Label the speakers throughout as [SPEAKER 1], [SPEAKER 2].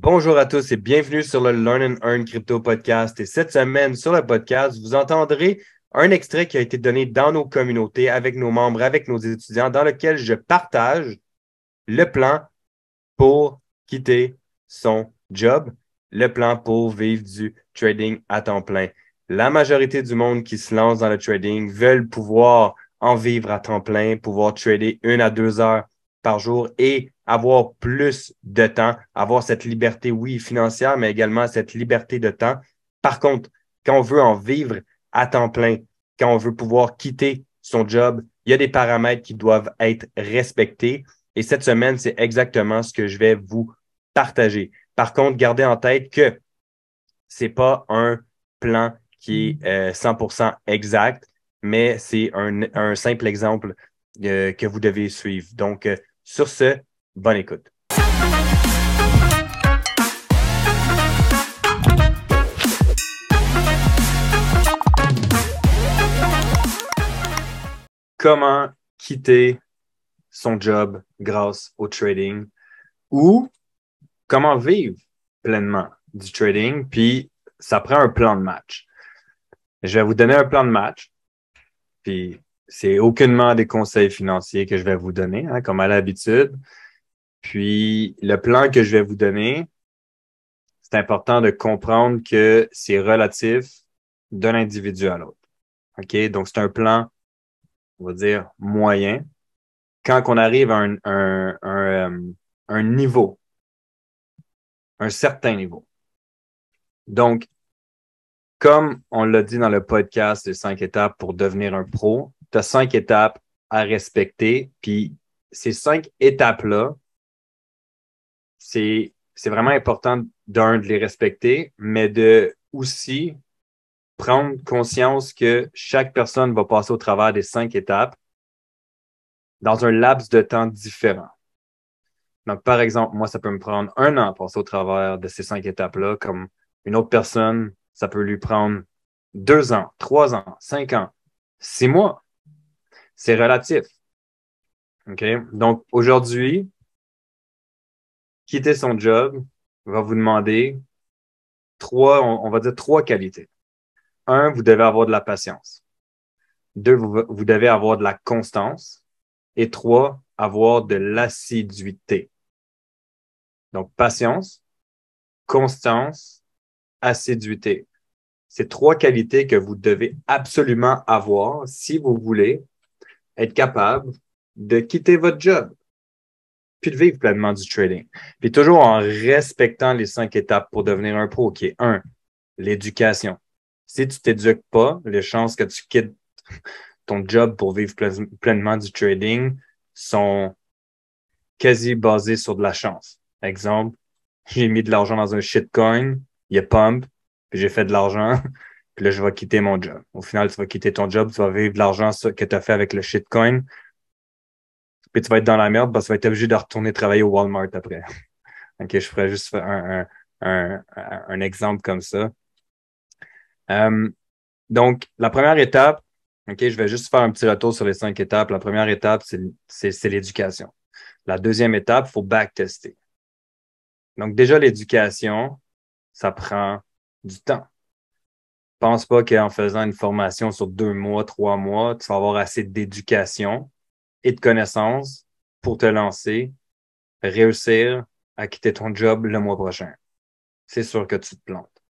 [SPEAKER 1] Bonjour à tous et bienvenue sur le Learn and Earn Crypto Podcast. Et cette semaine, sur le podcast, vous entendrez un extrait qui a été donné dans nos communautés, avec nos membres, avec nos étudiants, dans lequel je partage le plan pour quitter son job, le plan pour vivre du trading à temps plein. La majorité du monde qui se lance dans le trading veulent pouvoir en vivre à temps plein, pouvoir trader une à deux heures par jour et avoir plus de temps, avoir cette liberté, oui, financière, mais également cette liberté de temps. Par contre, quand on veut en vivre à temps plein, quand on veut pouvoir quitter son job, il y a des paramètres qui doivent être respectés. Et cette semaine, c'est exactement ce que je vais vous partager. Par contre, gardez en tête que c'est pas un plan qui est 100% euh, exact, mais c'est un, simple exemple euh, que vous devez suivre. Donc, euh, sur ce, Bonne écoute. Comment quitter son job grâce au trading ou comment vivre pleinement du trading, puis ça prend un plan de match. Je vais vous donner un plan de match, puis c'est aucunement des conseils financiers que je vais vous donner, hein, comme à l'habitude. Puis le plan que je vais vous donner, c'est important de comprendre que c'est relatif d'un individu à l'autre. OK? Donc, c'est un plan, on va dire, moyen. Quand on arrive à un, un, un, euh, niveau, un certain niveau. Donc, comme on l'a dit dans le podcast les cinq étapes pour devenir un pro, tu as cinq étapes à respecter. Puis ces cinq étapes-là, c'est vraiment important d'un de les respecter, mais de aussi prendre conscience que chaque personne va passer au travers des cinq étapes dans un laps de temps différent. Donc, par exemple, moi, ça peut me prendre un an à passer au travers de ces cinq étapes-là, comme une autre personne, ça peut lui prendre deux ans, trois ans, cinq ans, six mois. C'est relatif. OK? Donc, aujourd'hui, quitter son job va vous demander trois, on, va dire trois qualités. Un, vous devez avoir de la patience. Deux, vous, vous devez avoir de la constance. Et trois, avoir de l'assiduité. Donc, patience, constance, assiduité. C'est trois qualités que vous devez absolument avoir si vous voulez être capable de quitter votre job puis de vivre pleinement du trading. Puis toujours en respectant les cinq étapes pour devenir un pro, qui est un, l'éducation. Si tu t'éduques pas, les chances que tu quittes ton job pour vivre pleinement du trading sont quasi basées sur de la chance. Exemple, j'ai mis de l'argent dans un shitcoin, il a pump, puis j'ai fait de l'argent, puis là, je vais quitter mon job. Au final, tu vas quitter ton job, tu vas vivre de l'argent que tu as fait avec le shitcoin, puis tu vas être dans la merde parce que tu vas être obligé de retourner travailler au Walmart après. OK, je ferais juste un, un, un, exemple comme ça. Euh, donc, la première étape, OK, je vais juste faire un petit retour sur les cinq étapes. La première étape, c'est l'éducation. La deuxième étape, il faut backtester. Donc, déjà, l'éducation, ça prend du temps. Pense pas qu'en faisant une formation sur deux mois, trois mois, tu vas avoir assez d'éducation et de connaissances pour te lancer, réussir à quitter ton job le mois prochain. C'est sûr que tu te plantes.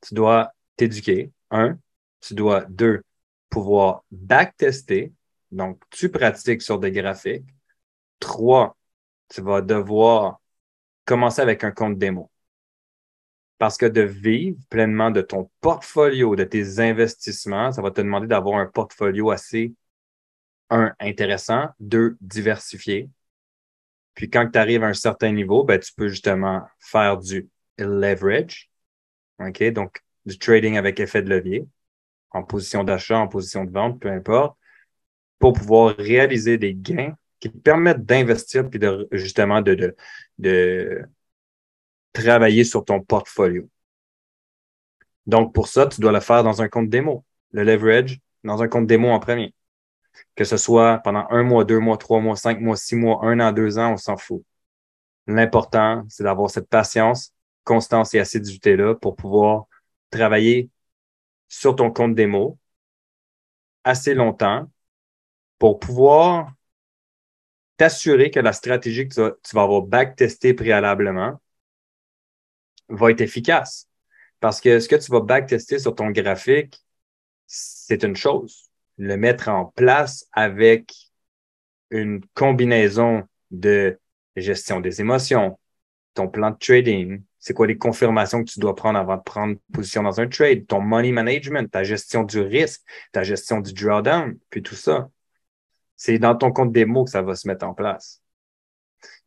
[SPEAKER 1] Tu dois t'éduquer. Un, tu dois, deux, pouvoir backtester. Donc, tu pratiques sur des graphiques. Trois, tu vas devoir commencer avec un compte démo. Parce que de vivre pleinement de ton portfolio, de tes investissements, ça va te demander d'avoir un portfolio assez un, intéressant, deux, diversifié. Puis quand tu arrives à un certain niveau, ben, tu peux justement faire du leverage, OK? Donc, du trading avec effet de levier, en position d'achat, en position de vente, peu importe, pour pouvoir réaliser des gains qui te permettent d'investir puis de, justement de, travailler sur ton portfolio. Donc, pour ça, tu dois le faire dans un compte démo. Le leverage, dans un compte démo en premier. Que ce soit pendant un mois, deux mois, trois mois, cinq mois, six mois, un an, deux ans, on s'en fout. L'important, c'est d'avoir cette patience constance et assiduité-là pour pouvoir travailler sur ton compte démo assez longtemps pour pouvoir t'assurer que la stratégie que tu vas, avoir backtestée préalablement va être efficace. Parce que ce que tu vas backtester sur ton graphique, c'est une chose. Le mettre en place avec une combinaison de gestion des émotions, ton plan de trading, c'est quoi les confirmations que tu dois prendre avant de prendre position dans un trade, ton money management, ta gestion du risque, ta gestion du drawdown, puis tout ça. C'est dans ton compte démo que ça va se mettre en place.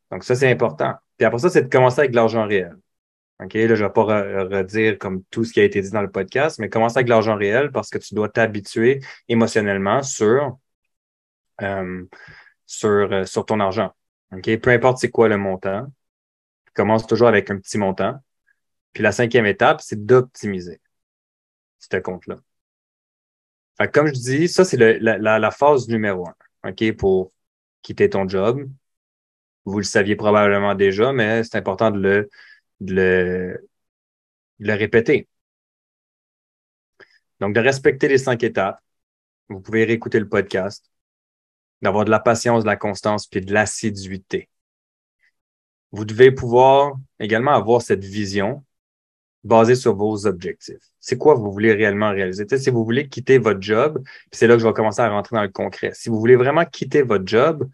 [SPEAKER 1] Donc ça, c'est important. Puis après ça, c'est de commencer avec l'argent réel. OK, là, je ne vais pas redire comme tout ce qui a été dit dans le podcast, mais commencer avec l'argent réel parce que tu dois t'habituer émotionnellement sur, euh, sur, euh, sur ton argent. OK? Peu importe c'est quoi le montant, commence toujours avec un petit montant. Puis la cinquième étape, c'est d'optimiser ce compte-là. comme je dis, ça, c'est la, la, phase numéro un, OK, pour quitter ton job. Vous le saviez probablement déjà, mais c'est important de le, de le, répéter. Donc, de respecter les cinq étapes. Vous pouvez réécouter le podcast, d'avoir de la patience, de la constance, puis de l'assiduité. Vous devez pouvoir également avoir cette vision basée sur vos objectifs. C'est quoi vous voulez réellement réaliser? si vous voulez quitter votre job, c'est là que je vais commencer à rentrer dans le concret. Si vous voulez vraiment quitter votre job,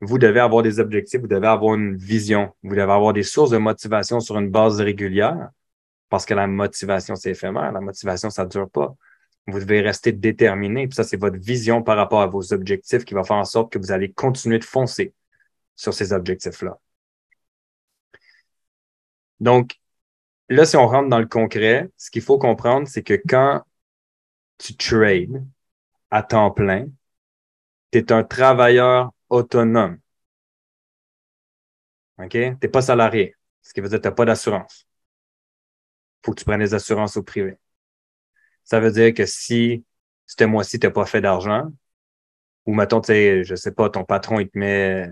[SPEAKER 1] vous devez avoir des objectifs, vous devez avoir une vision, vous devez avoir des sources de motivation sur une base régulière, parce que la motivation, c'est éphémère, la motivation, ça ne dure pas. Vous devez rester déterminé, puis ça, c'est votre vision par rapport à vos objectifs qui va faire en sorte que vous allez continuer de foncer sur ces objectifs-là. Donc, là, si on rentre dans le concret, ce qu'il faut comprendre, c'est que quand tu trades à temps plein, tu es un travailleur autonome. OK? Tu n'es pas salarié. Ce qui veut dire que tu n'as pas d'assurance. Faut que tu prennes des assurances au privé. Ça veut dire que si ce mois-ci, tu n'as pas fait d'argent, ou mettons, tu sais, je sais pas, ton patron, il te met,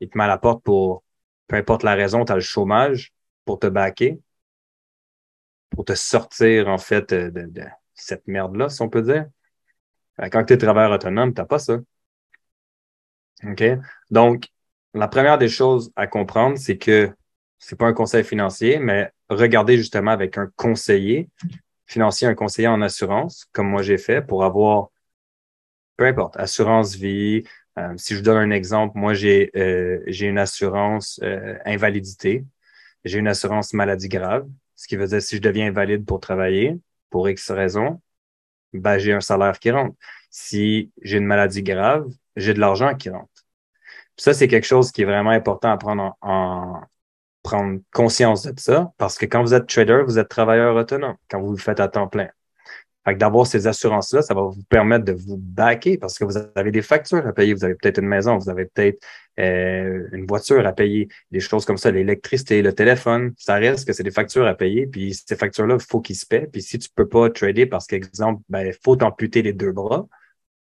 [SPEAKER 1] il te met à la porte pour, peu importe la raison, tu as le chômage pour te baquer, pour te sortir, en fait, de, de cette merde-là, si on peut dire. Quand tu es travailleur autonome, tu pas ça. OK? Donc, la première des choses à comprendre, c'est que c'est pas un conseil financier, mais regardez justement avec un conseiller financier, un conseiller en assurance, comme moi j'ai fait, pour avoir, peu importe, assurance vie. Euh, si je vous donne un exemple, moi j'ai euh, j'ai une assurance euh, invalidité, j'ai une assurance maladie grave, ce qui veut dire si je deviens invalide pour travailler, pour X raison, ben, j'ai un salaire qui rentre. Si j'ai une maladie grave, j'ai de l'argent qui rentre. Ça, c'est quelque chose qui est vraiment important à prendre en, prendre conscience de ça, parce que quand vous êtes trader, vous êtes travailleur autonome, quand vous le faites à temps plein. D'avoir ces assurances-là, ça va vous permettre de vous backer parce que vous avez des factures à payer. Vous avez peut-être une maison, vous avez peut-être euh, une voiture à payer, des choses comme ça, l'électricité, le téléphone. Ça reste que c'est des factures à payer. Puis ces factures-là, il faut qu'ils se paient. Puis si tu peux pas trader parce qu'exemple, ben, il faut t'amputer les deux bras,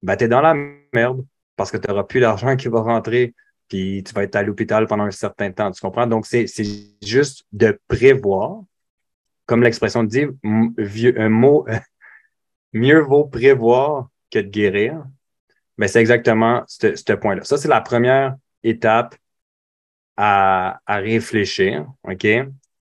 [SPEAKER 1] ben, tu es dans la merde parce que tu n'auras plus d'argent qui va rentrer, puis tu vas être à l'hôpital pendant un certain temps. Tu comprends? Donc, c'est juste de prévoir, comme l'expression dit, vieux, un mot, mieux vaut prévoir que de guérir. Mais c'est exactement ce point-là. Ça, c'est la première étape à, à réfléchir. OK?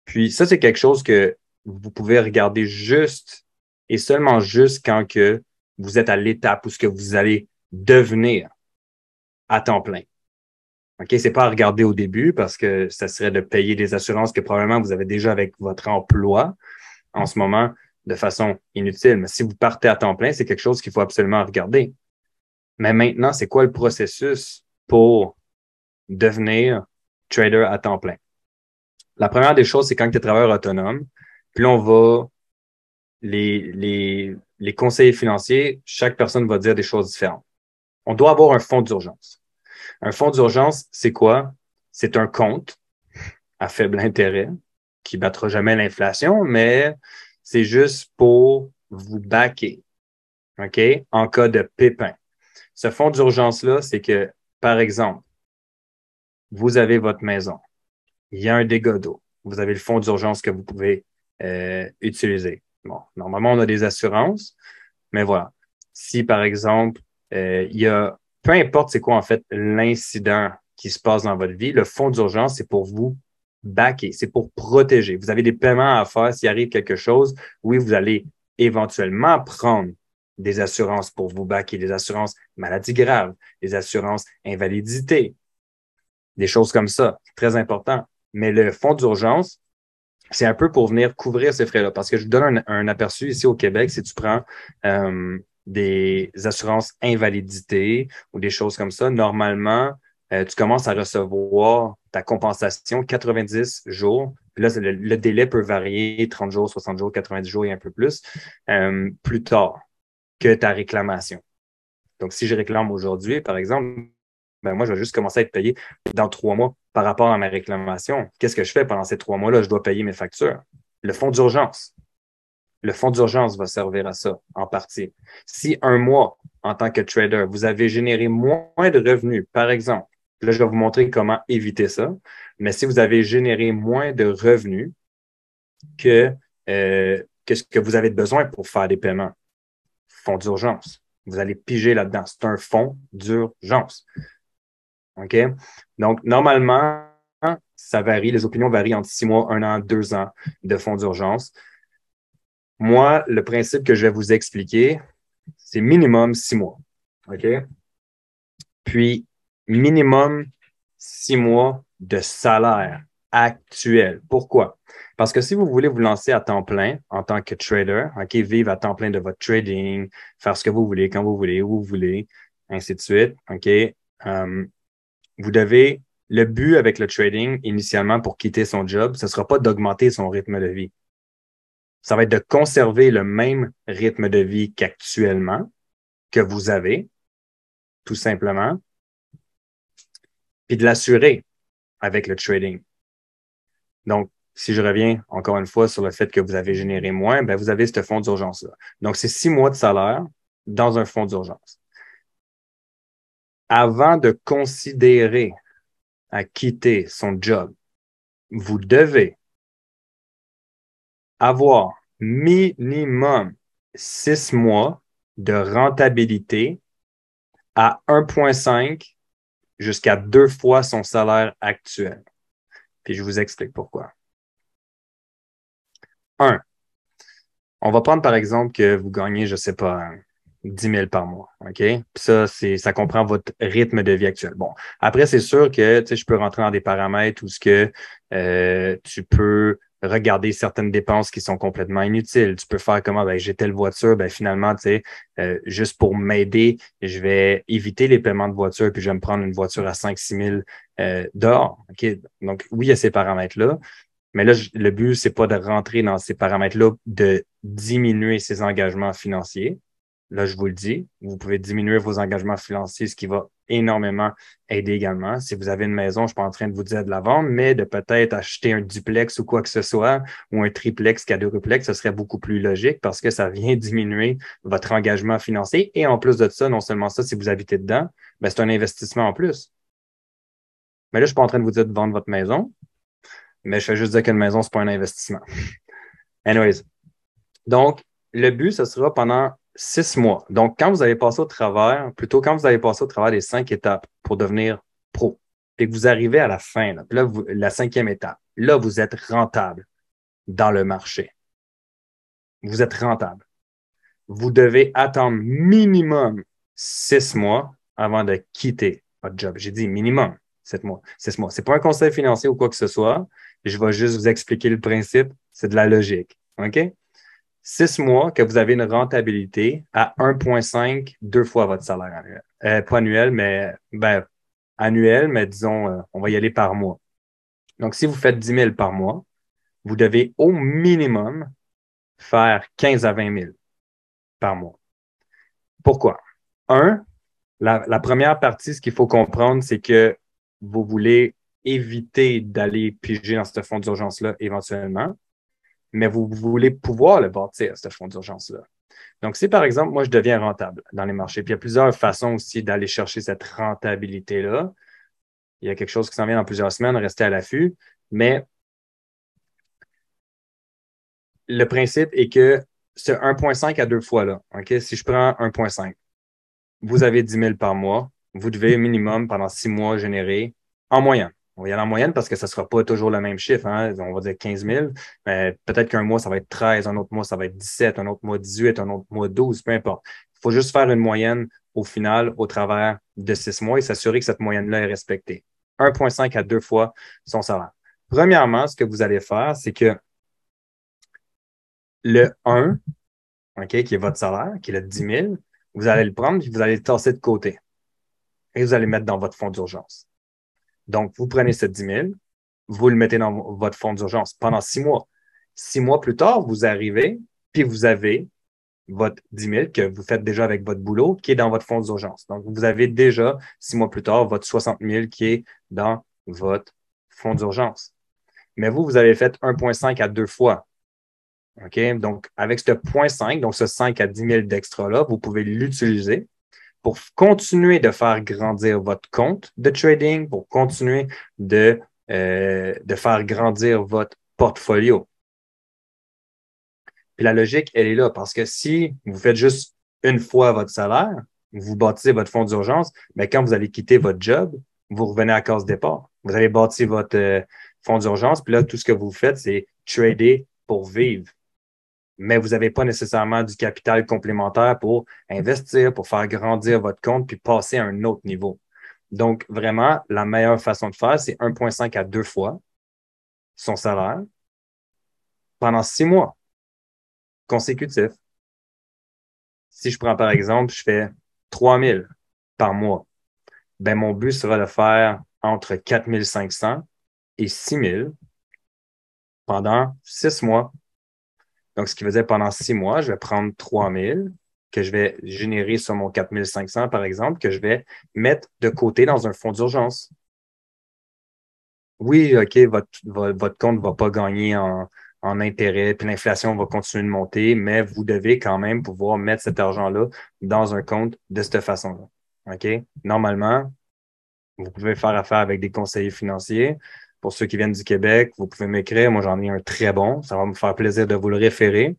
[SPEAKER 1] Puis ça, c'est quelque chose que vous pouvez regarder juste et seulement juste quand que vous êtes à l'étape où ce que vous allez devenir à temps plein. OK, c'est pas à regarder au début parce que ça serait de payer des assurances que probablement vous avez déjà avec votre emploi en ce moment de façon inutile. Mais si vous partez à temps plein, c'est quelque chose qu'il faut absolument regarder. Mais maintenant, c'est quoi le processus pour devenir trader à temps plein? La première des choses, c'est quand tu es travailleur autonome, puis on va les, les, les conseillers financiers, chaque personne va dire des choses différentes. On doit avoir un fonds d'urgence. Un fonds d'urgence, c'est quoi? C'est un compte à faible intérêt qui battra jamais l'inflation, mais c'est juste pour vous baquer. OK? En cas de pépin. Ce fonds d'urgence-là, c'est que, par exemple, vous avez votre maison. Il y a un dégât d'eau. vous avez le fonds d'urgence que vous pouvez euh, utiliser. Bon, normalement, on a des assurances, mais voilà. Si, par exemple, euh, il y a, peu importe c'est quoi en fait l'incident qui se passe dans votre vie, le fonds d'urgence, c'est pour vous backer, c'est pour protéger. Vous avez des paiements à faire s'il arrive quelque chose. Oui, vous allez éventuellement prendre des assurances pour vous backer, des assurances maladie grave, des assurances invalidité, des choses comme ça. Très important. Mais le fonds d'urgence, c'est un peu pour venir couvrir ces frais-là. Parce que je donne un, aperçu ici au Québec, si tu prends euh, des assurances invalidité ou des choses comme ça, normalement, euh, tu commences à recevoir ta compensation 90 jours. là, le, délai peut varier 30 jours, 60 jours, 90 jours et un peu plus euh, plus tard que ta réclamation. Donc, si je réclame aujourd'hui, par exemple, ben moi, je vais juste commencer à être payé dans trois mois par rapport à ma réclamation. Qu'est-ce que je fais pendant ces trois mois-là? Je dois payer mes factures. Le fonds d'urgence. Le fonds d'urgence va servir à ça en partie. Si un mois, en tant que trader, vous avez généré moins de revenus, par exemple, là, je vais vous montrer comment éviter ça, mais si vous avez généré moins de revenus que, euh, que ce que vous avez besoin pour faire des paiements, fonds d'urgence. Vous allez piger là-dedans. C'est un fonds d'urgence. OK? Donc, normalement, ça varie. Les opinions varient entre six mois, un an, deux ans de fonds d'urgence. Moi, le principe que je vais vous expliquer, c'est minimum six mois. OK? Puis, minimum six mois de salaire actuel. Pourquoi? Parce que si vous voulez vous lancer à temps plein en tant que trader, OK, vivre à temps plein de votre trading, faire ce que vous voulez, quand vous voulez, où vous voulez, ainsi de suite, OK, euh, vous devez, le but avec le trading, initialement, pour quitter son job, ce ne sera pas d'augmenter son rythme de vie. Ça va être de conserver le même rythme de vie qu'actuellement, que vous avez, tout simplement, puis de l'assurer avec le trading. Donc, si je reviens encore une fois sur le fait que vous avez généré moins, ben vous avez ce fonds d'urgence-là. Donc, c'est six mois de salaire dans un fonds d'urgence. Avant de considérer à quitter son job, vous devez avoir minimum six mois de rentabilité à 1,5 jusqu'à deux fois son salaire actuel. Puis je vous explique pourquoi. Un, on va prendre par exemple que vous gagnez, je ne sais pas, 10 000 par mois. OK? Puis ça, c'est, ça comprend votre rythme de vie actuel. Bon, après, c'est sûr que je peux rentrer dans des paramètres où ce que euh, tu peux regarder certaines dépenses qui sont complètement inutiles. Tu peux faire comment? Ben, j'ai telle voiture, ben finalement, tu sais, euh, juste pour m'aider, je vais éviter les paiements de voiture, puis je vais me prendre une voiture à 5-6 000 euh. Donc, oui, il y a ces paramètres-là. Mais là, le but, c'est pas de rentrer dans ces paramètres-là, de diminuer ses engagements financiers. Là, je vous le dis, vous pouvez diminuer vos engagements financiers, ce qui va énormément aider également. Si vous avez une maison, je suis pas en train de vous dire de la vendre, mais de peut-être acheter un duplex ou quoi que ce soit, ou un triplex, quadruplex, ce serait beaucoup plus logique parce que ça vient diminuer votre engagement financier. Et en plus de ça, non seulement ça, si vous habitez dedans, ben, c'est un investissement en plus. Mais là, je suis pas en train de vous dire de vendre votre maison, mais je fais juste dire qu'une maison, c'est pas un investissement. Anyways. Donc, le but, ce sera pendant six mois. Donc, quand vous avez passé au travers, plutôt quand vous avez passé au travers des cinq étapes pour devenir pro, et que vous arrivez à la fin, là, là la cinquième étape, là, vous êtes rentable dans le marché. Vous êtes rentable. Vous devez attendre minimum six mois avant de quitter votre job. J'ai dit minimum sept mois, six mois. C'est pas un conseil financier ou quoi que ce soit. Je vais juste vous expliquer le principe. C'est de la logique. OK? Six mois que vous avez une rentabilité à 1,5, deux fois votre salaire annuel. Euh, pas annuel, mais ben, annuel, mais disons, euh, on va y aller par mois. Donc, si vous faites 10 000 par mois, vous devez au minimum faire 15 à 20 000 par mois. Pourquoi? Un, la, la première partie, ce qu'il faut comprendre, c'est que vous voulez éviter d'aller piger dans ce fonds d'urgence-là éventuellement, mais vous voulez pouvoir le bâtir, ce fonds d'urgence-là. Donc, si par exemple, moi, je deviens rentable dans les marchés, puis il y a plusieurs façons aussi d'aller chercher cette rentabilité-là. Il y a quelque chose qui s'en vient dans plusieurs semaines, restez à l'affût, mais le principe est que ce 1.5 à deux fois là, OK? Si je prends 1.5, vous avez 10 000 par mois, vous devez minimum pendant six mois générer en moyenne. On va y aller en moyenne parce que ça ne sera pas toujours le même chiffre. Hein? On va dire 15 000. Mais peut-être qu'un mois, ça va être 13, un autre mois, ça va être 17, un autre mois 18, un autre mois 12, peu importe. Il faut juste faire une moyenne au final au travers de six mois et s'assurer que cette moyenne-là est respectée. 1,5 à deux fois son salaire. Premièrement, ce que vous allez faire, c'est que le 1, OK, qui est votre salaire, qui est le 10 000, vous allez le prendre et vous allez le tasser de côté. Et vous allez le mettre dans votre fonds d'urgence. Donc, vous prenez ce 10 000, vous le mettez dans votre fonds d'urgence pendant six mois. Six mois plus tard, vous arrivez, puis vous avez votre 10 000 que vous faites déjà avec votre boulot qui est dans votre fonds d'urgence. Donc, vous avez déjà, six mois plus tard, votre 60 000 qui est dans votre fonds d'urgence. Mais vous, vous avez fait 1,5 à deux fois. OK? Donc, avec ce 0.5, donc ce 5 à 10 000 d'extra-là, vous pouvez l'utiliser pour continuer de faire grandir votre compte de trading, pour continuer de, euh, de faire grandir votre portfolio. Puis la logique, elle est là parce que si vous faites juste une fois votre salaire, vous bâtissez votre fonds d'urgence, mais quand vous allez quitter votre job, vous revenez à cause départ. Vous avez bâti votre euh, fonds d'urgence, puis là, tout ce que vous faites, c'est trader pour vivre. Mais vous n'avez pas nécessairement du capital complémentaire pour investir, pour faire grandir votre compte, puis passer à un autre niveau. Donc, vraiment, la meilleure façon de faire, c'est 1,5 à deux fois son salaire pendant six mois consécutif. Si je prends par exemple, je fais 3000 par mois, ben mon but sera de faire entre 4500 et 6000 pendant six mois. Donc, ce qui veut dire pendant six mois, je vais prendre 3000 que je vais générer sur mon 4500, par exemple, que je vais mettre de côté dans un fonds d'urgence. Oui, OK, votre, votre compte ne va pas gagner en, en intérêt, puis l'inflation va continuer de monter, mais vous devez quand même pouvoir mettre cet argent-là dans un compte de cette façon-là. OK? Normalement, vous pouvez faire affaire avec des conseillers financiers. Pour ceux qui viennent du Québec, vous pouvez m'écrire. Moi, j'en ai un très bon. Ça va me faire plaisir de vous le référer.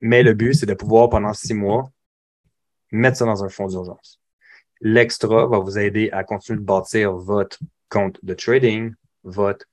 [SPEAKER 1] Mais le but, c'est de pouvoir, pendant six mois, mettre ça dans un fonds d'urgence. L'extra va vous aider à continuer de bâtir votre compte de trading, votre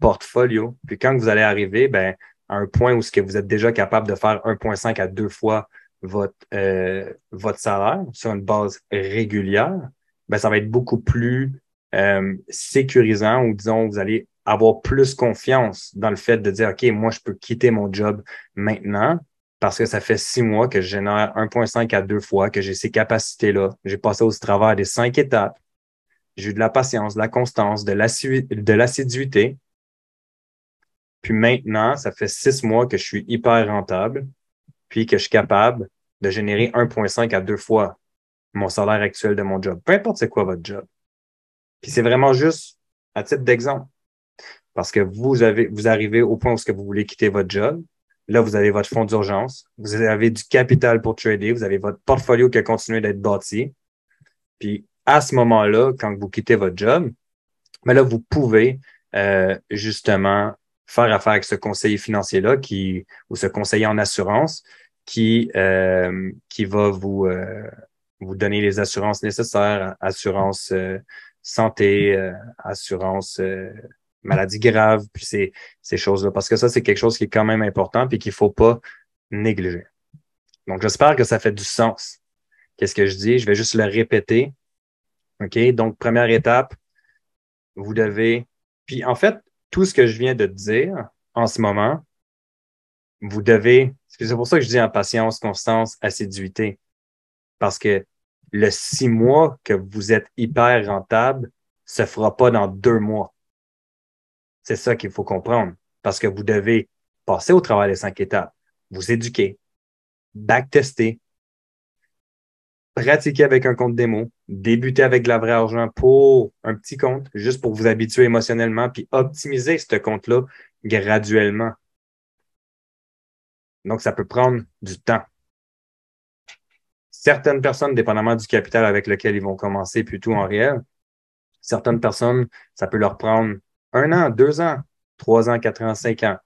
[SPEAKER 1] portfolio. Puis quand vous allez arriver ben, à un point où ce que vous êtes déjà capable de faire 1,5 à deux fois votre, euh, votre salaire sur une base régulière, ben, ça va être beaucoup plus euh, sécurisant ou disons, vous allez avoir plus confiance dans le fait de dire, OK, moi, je peux quitter mon job maintenant parce que ça fait six mois que je génère 1,5 à deux fois, que j'ai ces capacités-là. J'ai passé au travers des cinq étapes. J'ai eu de la patience, de la constance, de l'assiduité. Puis maintenant, ça fait six mois que je suis hyper rentable, puis que je suis capable de générer 1,5 à deux fois mon salaire actuel de mon job. Peu importe c'est quoi votre job. Puis c'est vraiment juste à titre d'exemple. Parce que vous avez, vous arrivez au point où que vous voulez quitter votre job. Là, vous avez votre fonds d'urgence. Vous avez du capital pour trader. Vous avez votre portfolio qui a continué d'être bâti. Puis à ce moment-là, quand vous quittez votre job, mais là, vous pouvez euh, justement faire affaire avec ce conseiller financier-là qui, ou ce conseiller en assurance qui, euh, qui va vous, euh, vous donner les assurances nécessaires, assurance euh, santé, assurance maladie grave, puis ces, ces choses-là. Parce que ça, c'est quelque chose qui est quand même important puis qu'il faut pas négliger. Donc, j'espère que ça fait du sens. Qu'est-ce que je dis? Je vais juste le répéter. OK? Donc, première étape, vous devez. Puis, en fait, tout ce que je viens de dire en ce moment, vous devez, c'est pour ça que je dis en patience, constance, assiduité. Parce que le six mois que vous êtes hyper rentable se fera pas dans deux mois. C'est ça qu'il faut comprendre. Parce que vous devez passer au travail des cinq étapes, vous éduquer, backtester, pratiquer avec un compte démo, débuter avec de la vraie argent pour un petit compte, juste pour vous habituer émotionnellement, puis optimiser ce compte-là graduellement. Donc, ça peut prendre du temps. Certaines personnes, dépendamment du capital avec lequel ils vont commencer plutôt en réel, certaines personnes, ça peut leur prendre un an, deux ans, trois ans, quatre ans, cinq ans.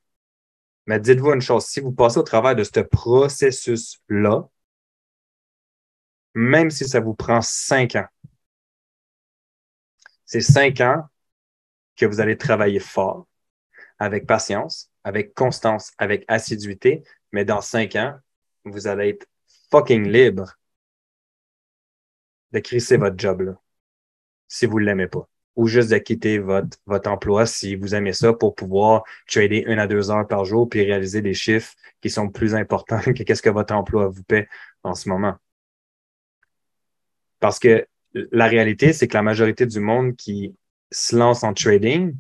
[SPEAKER 1] Mais dites-vous une chose, si vous passez au travers de ce processus-là, même si ça vous prend cinq ans, c'est cinq ans que vous allez travailler fort, avec patience, avec constance, avec assiduité, mais dans cinq ans, vous allez être fucking libre de crisser votre job si vous ne l'aimez pas ou juste de quitter votre, votre emploi si vous aimez ça pour pouvoir trader une à deux heures par jour puis réaliser des chiffres qui sont plus importants que qu'est-ce que votre emploi vous paie en ce moment. Parce que la réalité, c'est que la majorité du monde qui se lance en trading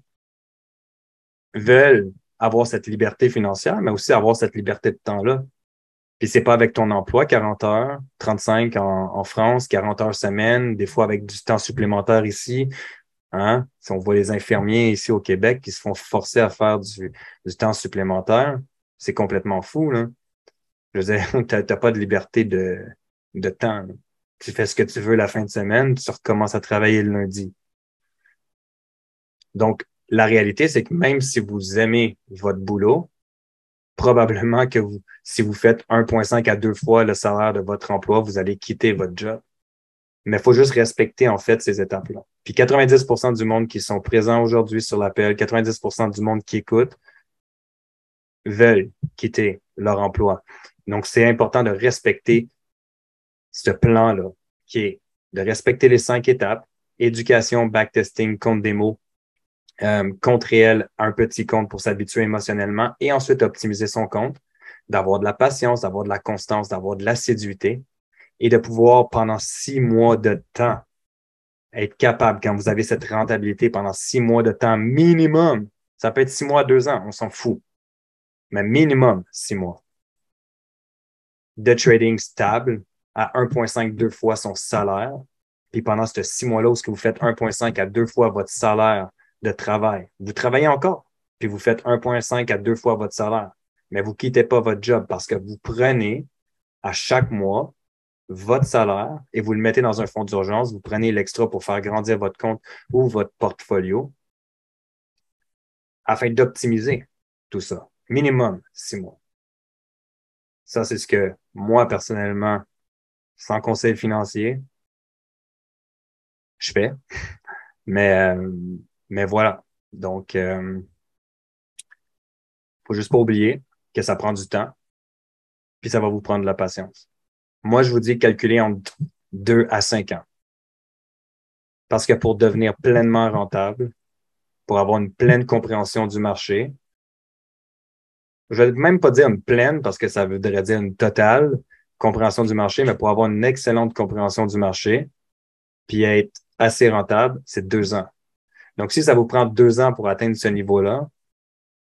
[SPEAKER 1] veulent avoir cette liberté financière, mais aussi avoir cette liberté de temps-là. Puis c'est pas avec ton emploi, 40 heures, 35 en, en France, 40 heures semaine, des fois avec du temps supplémentaire ici, Hein? Si on voit les infirmiers ici au Québec qui se font forcer à faire du, temps supplémentaire, c'est complètement fou. Là. Je veux dire, tu n'as pas de liberté de, de temps. Tu fais ce que tu veux la fin de semaine, tu recommences à travailler le lundi. Donc, la réalité, c'est que même si vous aimez votre boulot, probablement que vous, si vous faites 1,5 à deux fois le salaire de votre emploi, vous allez quitter votre job. Mais il faut juste respecter, en fait, ces étapes-là. Puis 90% du monde qui sont présents aujourd'hui sur l'appel, 90% du monde qui écoute, veulent quitter leur emploi. Donc, c'est important de respecter ce plan-là, qui est de respecter les cinq étapes, éducation, backtesting, compte démo, euh, compte réel, un petit compte pour s'habituer émotionnellement et ensuite optimiser son compte, d'avoir de la patience, d'avoir de la constance, d'avoir de l'assiduité et de pouvoir pendant six mois de temps être capable, quand vous avez cette rentabilité pendant six mois de temps minimum, ça peut être six mois, deux ans, on s'en fout, mais minimum six mois, de trading stable à 1,5, deux fois son salaire. Puis pendant ces six mois-là, où vous faites 1,5 à deux fois votre salaire de travail, vous travaillez encore, puis vous faites 1,5 à deux fois votre salaire, mais vous quittez pas votre job parce que vous prenez à chaque mois votre salaire et vous le mettez dans un fonds d'urgence, vous prenez l'extra pour faire grandir votre compte ou votre portfolio afin d'optimiser tout ça. Minimum six mois. Ça, c'est ce que moi, personnellement, sans conseil financier, je fais. Mais, euh, mais voilà. Donc, euh, faut juste pas oublier que ça prend du temps, puis ça va vous prendre de la patience. Moi, je vous dis calculer entre 2 à 5 ans. Parce que pour devenir pleinement rentable, pour avoir une pleine compréhension du marché, je vais même pas dire une pleine parce que ça voudrait dire une totale compréhension du marché, mais pour avoir une excellente compréhension du marché, puis être assez rentable, c'est deux ans. Donc, si ça vous prend deux ans pour atteindre ce niveau-là,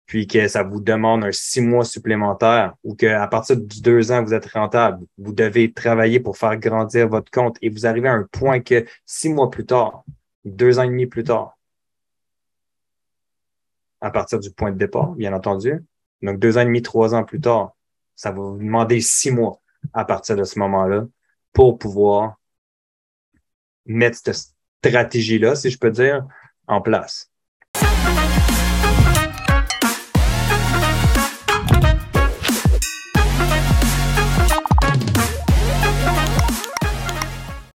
[SPEAKER 1] puis que ça vous demande un six mois supplémentaire ou qu'à partir du deux ans, vous êtes rentable, vous devez travailler pour faire grandir votre compte et vous arrivez à un point que six mois plus tard, deux ans et demi plus tard, à partir du point de départ, bien entendu, donc deux ans et demi, trois ans plus tard, ça va vous demander six mois à partir de ce moment-là pour pouvoir mettre cette stratégie-là, si je peux dire, en place.